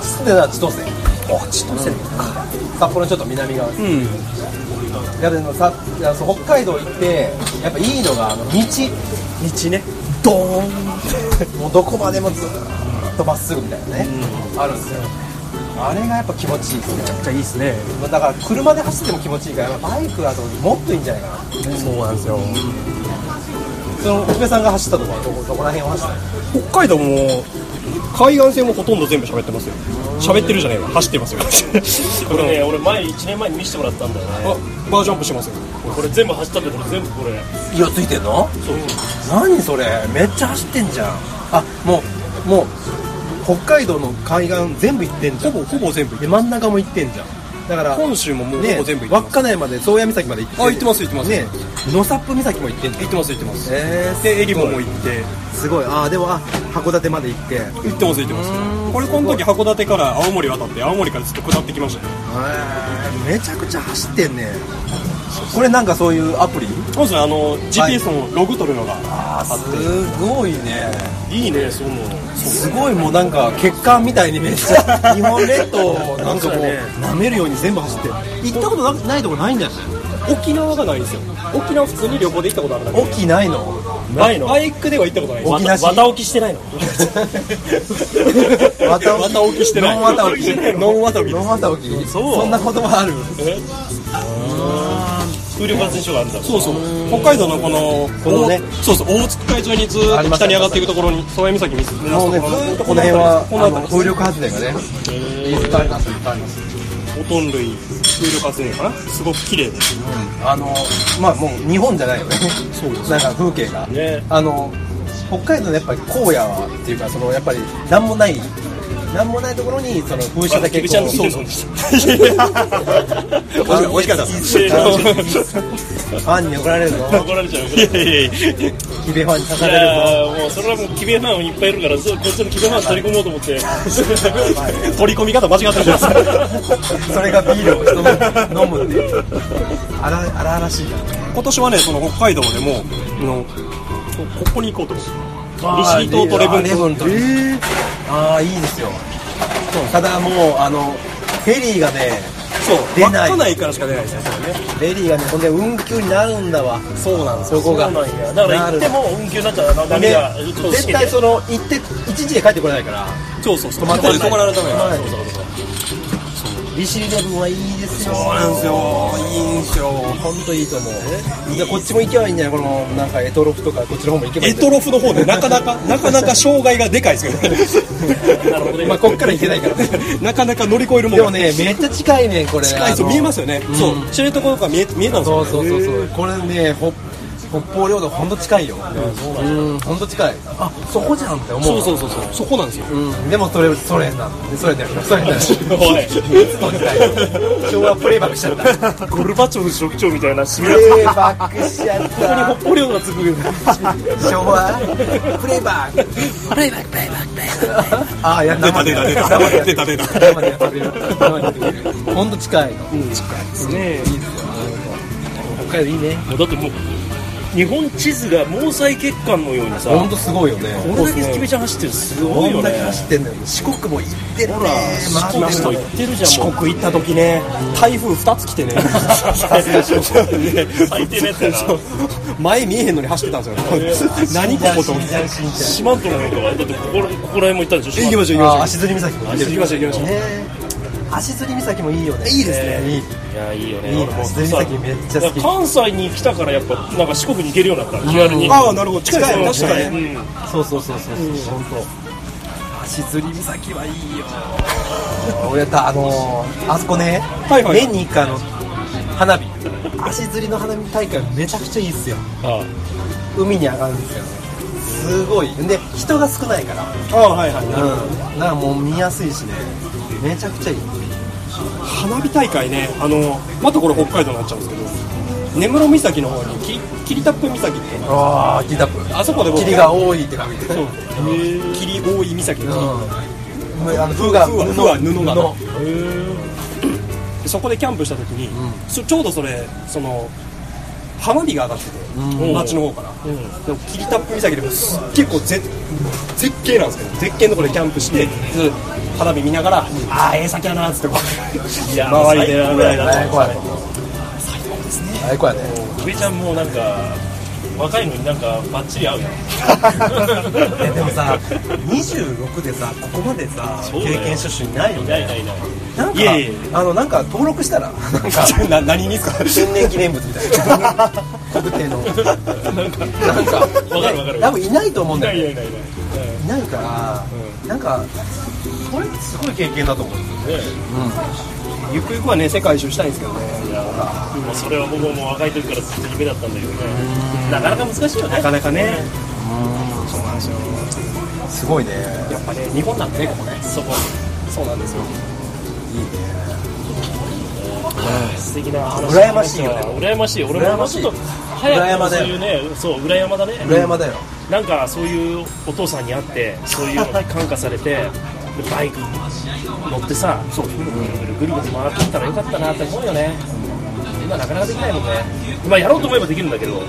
つってた千歳あ千歳札幌のちょっと南側。ですうん。いやでもさそう北海道行ってやっぱいいのがあの道。道ね。ドーンって。もうどこまでもずーっとまっすぐみたいなね、あるんですよ。あれがやっぱ気持ちいいですね。めちゃくちゃいいですね。だから車で走っても気持ちいいからバイクだともっといいんじゃないかな。そうなんですよ。その福部さんが走ったとこはどこら辺を走ったの？北海道も海岸線もほとんど全部喋ってますよ。喋ってるじゃないわ。走ってますよ。これね俺前1年前に見せてもらったんだよね。あバージョンアップしてますよ。これ全部走ったんだけど全部これ。いやついてんの？何それ？めっちゃ走ってんじゃん。あもうもう北海道の海岸全部行ってんじゃん。ほぼほぼ全部行ってで真ん中も行ってんじゃんだから本州ももうほねぼ全部行って稚内まで宗谷岬まで行ってあ行ってます行ってます。ね野サップ岬も行って行ってます行ってます。えー、でエリボも行って。すごい。ああでもあ函館まで行って。へ行ってます行ってます。これこの時函館から青森渡って青森からずっと下ってきましたよ。えめちゃくちゃ走ってんねこれなんかそういうアプリ？まずあの GPS のログ取るのがあすごいね。いいねその。すごいもうなんか血管みたいにめっちゃ日本列島をなんかもう舐めるように全部走って。る行ったことなないとこないんじゃない沖縄がないんですよ。沖縄普通に旅行で行ったことあるだけで。沖ないの？ないの。バイクでは行ったことないです。沖なし綿置きしてないの。綿置き。してない。ノンわた置き。ノン綿置き。ノンわた置き。そう。そんな言葉ある？風力発電所があるんだそうそう。北海道のこのこのね。大そうそう大津海上にずーっと北に上がっていくところに宗谷岬に目指すもうねずっとこの辺はこの辺り風力発電がねいっぱいありますいっぱいあります。オトン類風力発電かな？すごく綺麗で。すあのまあもう日本じゃないよね。そうです。なんか風景が。ね。あの北海道のやっぱり荒野はっていうかそのやっぱり何もない何もないところにその風車だけキビちゃんのこそう。そうでした美味しかったですファンに怒られるぞ。怒られちゃういやいやいや。キベファンに刺いされるぞもうそれはもうキビファンいっぱいいるからそうこっちのキビファン取り込もうと思って。取り込み方間違ってそれがビールを人飲むってしい今年はねその北海道でもあのこここに行こうと。思ってあー利尻島とレブン島レブン島ああいいですよ。ただもうあのフェリーがねそう出ない。稚内からしか出ないですね。フェリーがねほんで運休になるんだわ。そうなんですそこが。だから行っても運休になっちゃう。波でがちょっと絶対その行って一日で帰ってこれないから。そうそうそう。泊まられたのよ。はい。そうそうそう利尻レブンはいいですよ。そうなんですよ。いいんですよ。本当いいと思う。じゃあこっちも行けばいいんじゃない？このなんかエトロフとかこっちの方も行けばいいエトロフの方でなかなか なかなか障害がでかいですけどね。なるほど。ねまあこっから行けないから。ねなかなか乗り越えるもんでもねめっちゃ近いねんこれ。近いそう見えますよね、う。ん。そう知床とか見え見えたんですよそうそうそうそう。これねほ北方領土ほんと近いよ。うん。ほんと近い。あそこじゃんって思う。そうそうそうそう。そこなんですよ。うんでもそれそれなんでそれだよ。それだよ。おい。いつの時代昭和プレイバックしちゃったゴルバチョフ職長みたいな締プめレイバックしちゃった。北方領土がつく昭和プレイバック。プレイバックプレイバックプレイバック。ああや出た。出た出た生でやって出た。出た生でやってくれる生でやってくれるほんと近い。のね北海道いいね。もうだってもう日本地図が毛細血管のようにさほんとすごいよね。これだけちゃん走ってるすごいよね。走ってんのよ。四国も行ってるね。ほら四国行ってるじゃん四国行った時ね台風2つ来てね。最低なやつやな。前見えへんのに走ってたんですよ。何ここと思って。四万十の方とかだってここらここら辺も行ったでしょ行きましょうあ行き足摺岬も行ってるましょう行きましょうね足摺岬もいいよね。いいですね。いい。いやいいよね。いい足摺岬めっちゃ好き。関西に来たからやっぱなんか四国に行けるようになった気軽に。ああなるほど。近い。確かに。うん。そうそうそうそうそう。本当。足摺岬はいいよ。俺やったあのーあそこね。はいはい。年に一回あの花火。足摺りの花火大会めちゃくちゃいいっすよ。あ海に上がるんですよ。すごい。で人が少ないから。ああはいはい。うん。だからもう見やすいしねめちゃくちゃいい。花火大会ねあのまたこれ北海道になっちゃうんですけど根室岬の方にき霧多布岬って。ああギタップあそこで僕霧が多いって感じそう。霧多い岬。うん。があの風が風は布。が。布。でそこでキャンプした時に、そちょうどそれその花火が上がってて、街の方から、でも霧多布岬でもす結構ぜ絶景なんですけど絶景のところでキャンプして、花火見ながらああええ先やなっつってこういや周りで最高やね。最高やね。上ちゃんもなんか若いのになんかバッチリ合うやん。えでもさ26でさここまでさ経験者種いないよいないいねないいない。なんかいやいやいあのなんか登録したらなんか な何にですか。天然記念物みたいな。国定の。なんかわかるわかる。多分いないと思うんいだよね。ないいないいない。いないから、なんかこれすごい経験だと思う。んですよねゆくゆくはね世界一周したいんですけどね。いやもうそれは僕ももう若い時からずっと夢だったんだけどね。なかなか難しいよね。なかなかね。そうなんですよ。すごいねやっぱね日本なんでねここね。そこそうなんですよ。素敵な話。羨ましいよね。羨ましい。俺ももうちょっと裏早くそういうねそう裏山だね。裏山だよ。なんかそういうお父さんに会ってそういうのに感化されて でバイク乗ってさそうぐるぐるぐるぐる回ってったらよかったなって思うよね今なかなかできないもんねまやろうと思えばできるんだけど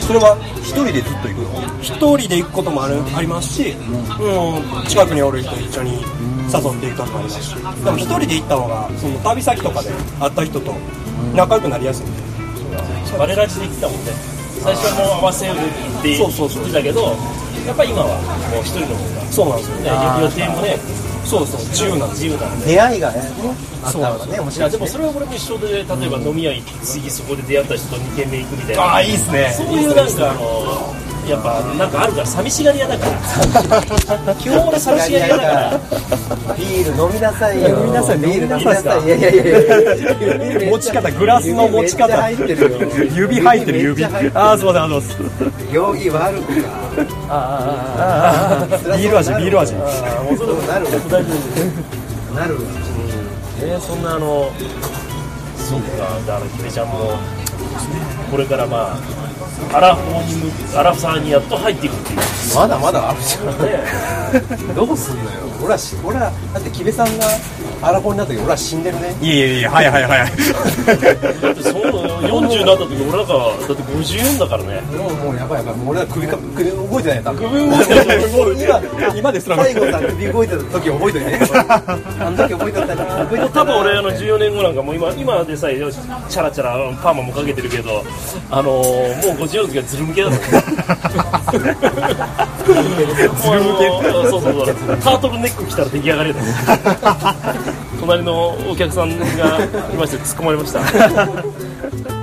それは一人でずっと行くの一人で行くこともあるありますし、うん、近くにおる人一緒に誘っていくこともありますしでも一人で行った方がその旅先とかで会った人と仲良くなりやすいんでバレラジで来たもんね最初はもう合わせるって言ってやっぱり今はもう一人の方が。そうなんですよね。予定もねそうそう自由なんです。自由なんで。出会いがねあった方がね面い。白いでもそれは俺も一緒で例えば飲み屋行って次そこで出会った人と2軒目行くみたいな。ああいいっすね。そういうなんかあのやっぱなんかあるから寂しがり屋だから。基本俺寂しがり屋だから。ビール飲みなさいよ。飲みなさい。ビールなさい。いいやいやいやいや。持ち方グラスの持ち方。入ってるよ。指入ってる指。ああすいませんありがとうございます行儀悪くかビール味ビール味。なるわなるわねそんなあのそうか。だか。ら姫ちゃんもこれからまあアラフォーに向アラフサーにやっと入っていくっていう。まだまだあるじゃねんどうすんのよ。俺らし俺らだって木部さんがアラフォーになった時俺ら死んでるね。いやいやいやはいはいはいだってそう40になった時俺なんかだって54だからね。もうもうやばいやばい。もう俺ら首か首動いてないよ多分首動いてない。今今ですら最後さん首動いてた時覚えといてね。あの時覚えとったな覚え多分俺あの14年後なんかもう今今でさえチャラチャラパーマもかけてるけどあのー、もう54の時はズル向けだと思うズル向け。そうそうそう。タートルネック着たら出来上がりだ 隣のお客さんがいまして突っ込まれました。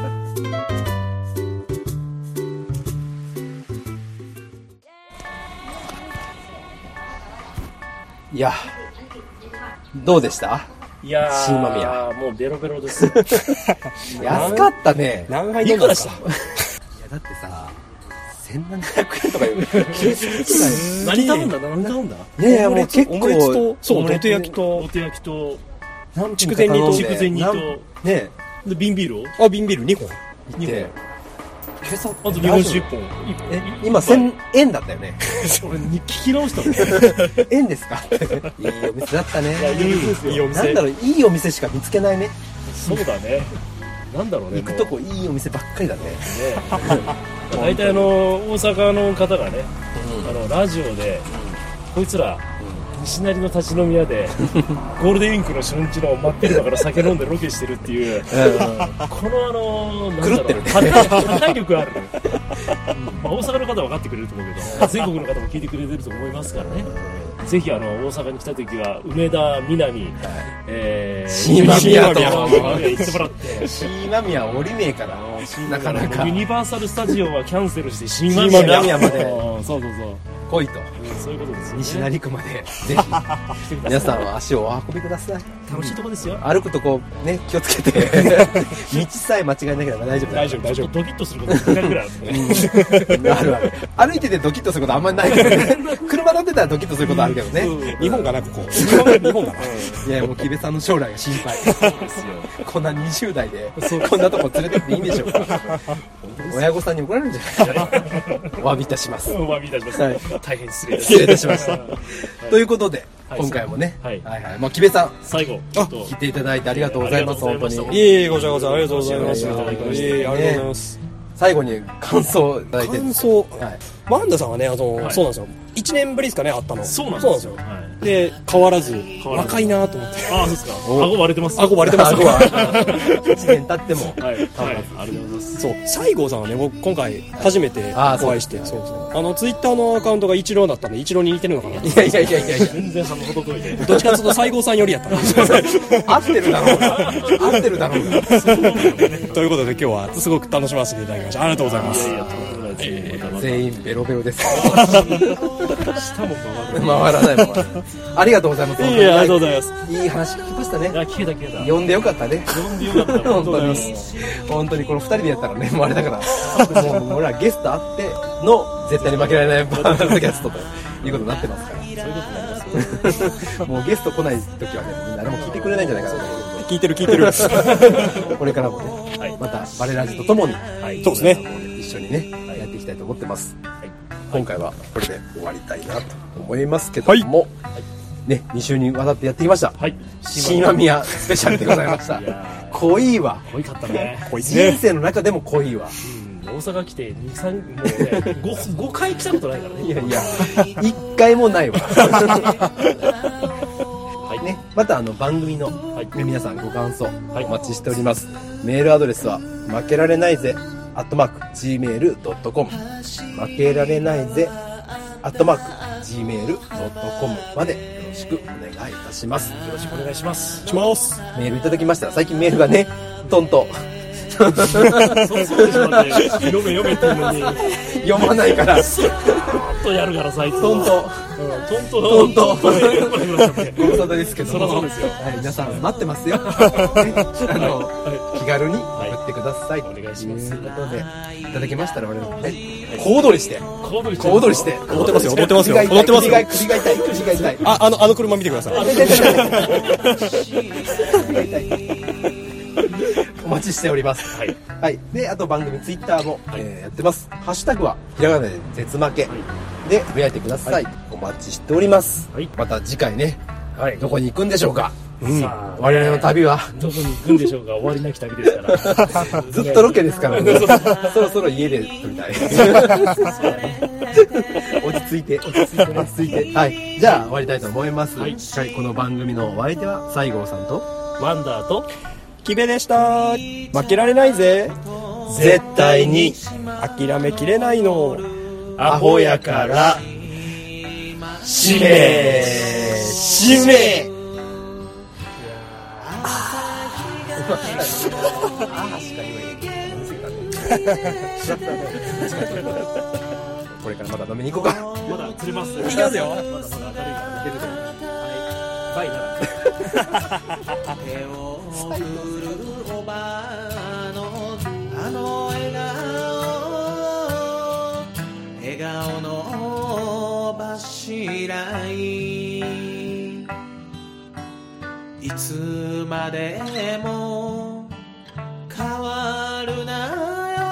いやどうでした？いやー新間宮。もうベロベロです。安かったね。何杯飲んだんですか？いやだってさ1700円とかいう。何頼んだ？何頼んだ？いやいやもう結構オムレツとそう土手焼きとお手焼きと何筑前煮と筑前煮とねで瓶ビールを？あ瓶ビール2本。2で本今朝あと日本酒1本。え今1000円だったよね。俺に聞き直したもん 円ですか？いいお店だったね。いいお店なんだろういいお店。しか見つけないね。そうだね。なんだろうね行くとこいいお店ばっかりだね大体あの大阪の方がね、あのラジオで、こいつら西成の立ち飲み屋で ゴールデンウィークの初日の真っ昼間から酒飲んでロケしてるっていう、このあのなんだろう狂ってる。破壊力ある、まあ、大阪の方は分かってくれると思うけど 全国の方も聞いてくれてると思いますからねぜひあの大阪に来た時は梅田南、えー、新間宮と。行ってもらって。新間宮降りねえからなかなか。ユニバーサル・スタジオはキャンセルして新宮まで。うんそうそうそう来いと。うんそういうことですよね。西成区まで。ぜひ。皆さんは足をお運びください。楽しいとこですよ。歩くとこね気をつけて。道さえ間違えなければ大丈夫大丈夫大丈夫。ドキッとすること1回ぐらいあるあるある。歩いててドキッとすることあんまりないけどね。車乗ってたらドキッとすることあるけどね。日本かなここ日本日本かないやもう木部さんの将来が心配。ですよ。こんな20代でこんなとこ連れてっていいんでしょうか。本親御さんに怒られるんじゃないかなお詫びいたします。お詫びいたします。はい。大変失礼。失礼いたしました。ということで、はい。今回もね、はい。はいはい。まあ、木部さん。最後、ちょっと来ていただいてありがとうございます本当に。いえいえ、こちらこそありがとうございます。ありがとうございます。最後に感想をいただいて。感想、はい。ワンダさんはね、あの、はい。そうなんですよ。1年ぶりですかね、会ったの。そうなんですよ。で、変わらず、変わらず若いなと思って。ああ、そうですか。顎割れてます？顎割れてます。顎は1 年経ってもはい。はい。ありがとうございます。そう、西郷さんはね、僕今回初めてお会いして、そうそう。あの、ツイッターのアカウントがイチローだったんで、イチローに似てるのかな。いやいやいやいやいや全然鼻ほど遠いね。どっちかというと西郷さんよりやった な。合ってるだろうが合ってるだろうがということで今日はすごく楽しませていただきました。ありがとうございます。いやいや、とんでもないです。またまた全員ベロベロです下も回る。回らないありがとうございますいえいえ、ありがとうございます。いい話聞きましたねいや、聞けた聞けた。呼んでよかったね呼んでよかった。本当に本当にこの二人でやったらねもうあれだからもう俺らゲストあっての絶対に負けられないバーナーキャストということになってますからそういうことになりますよ。もうゲスト来ない時はね誰も聞いてくれないんじゃないかなと思聞いてる聞いてる。う これからもねはい。またバレラジとともにはい。そうですね。一緒にねたいと思ってます。今回はこれで終わりたいなと思いますけども。ね2週にわたってやってきました。はい。新間宮スペシャルでございました。濃いわ。ー、濃いかったね。人生の中でも濃いわ。うん大阪来て2、3、もうね、5、5回来たことないからね。いやいや。一回もないわ。はい。ね、またあの番組の、はい。皆さんご感想はい。お待ちしております、メールアドレスは負けられないぜアットマーク gmail.com 負けられないぜアットマーク gmail.com までよろしくお願いいたしますよろしくお願いします。します。メールいただきましたら最近メールがねトンとそうそうでしょ、だって。読め読めっていうのに、読まないから。ちょっとやるからさ、いつ。も。ト。ンとトント。トンとトご無沙汰ですけども。そらそうですよ。はい、皆さん待ってますよ、ねあの気軽に送ってください、お願いしますということでいただきましたら俺もね小躍りして。小躍りして。小躍りして。踊ってますよ、踊ってますよ。首が踊ってますよ。痛い。首が痛い首が痛い。あ、あの、あの車見てください。痛い痛い首が痛いお待ちしております。はい。はい。であと番組ツイッターも、えーやってます。ハッシュタグはひらがなで絶負け。でつぶやいてください、お待ちしております、はい。また次回ねはい。どこに行くんでしょうか。さあ、我々の旅は。どこに行くんでしょうか。終わりなき旅ですから。ずっとロケですからね。そろそろ家で撮りたい。落ち着いて、落ち着いて、落ち着いて。はい。じゃあ終わりたいと思います。はい。この番組のお相手は西郷さんと、ワンダーと、キベでした。負けられないぜ。絶対に諦めきれないの。アホやから、使命、使命 これからまた飲みに行こうか。まだ釣れます。いきますよまだまだ明るいから。はい。バイな。手を振るおばあのあの笑顔笑顔の柱いいつまでも変わるなよ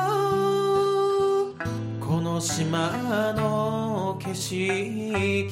この島の景色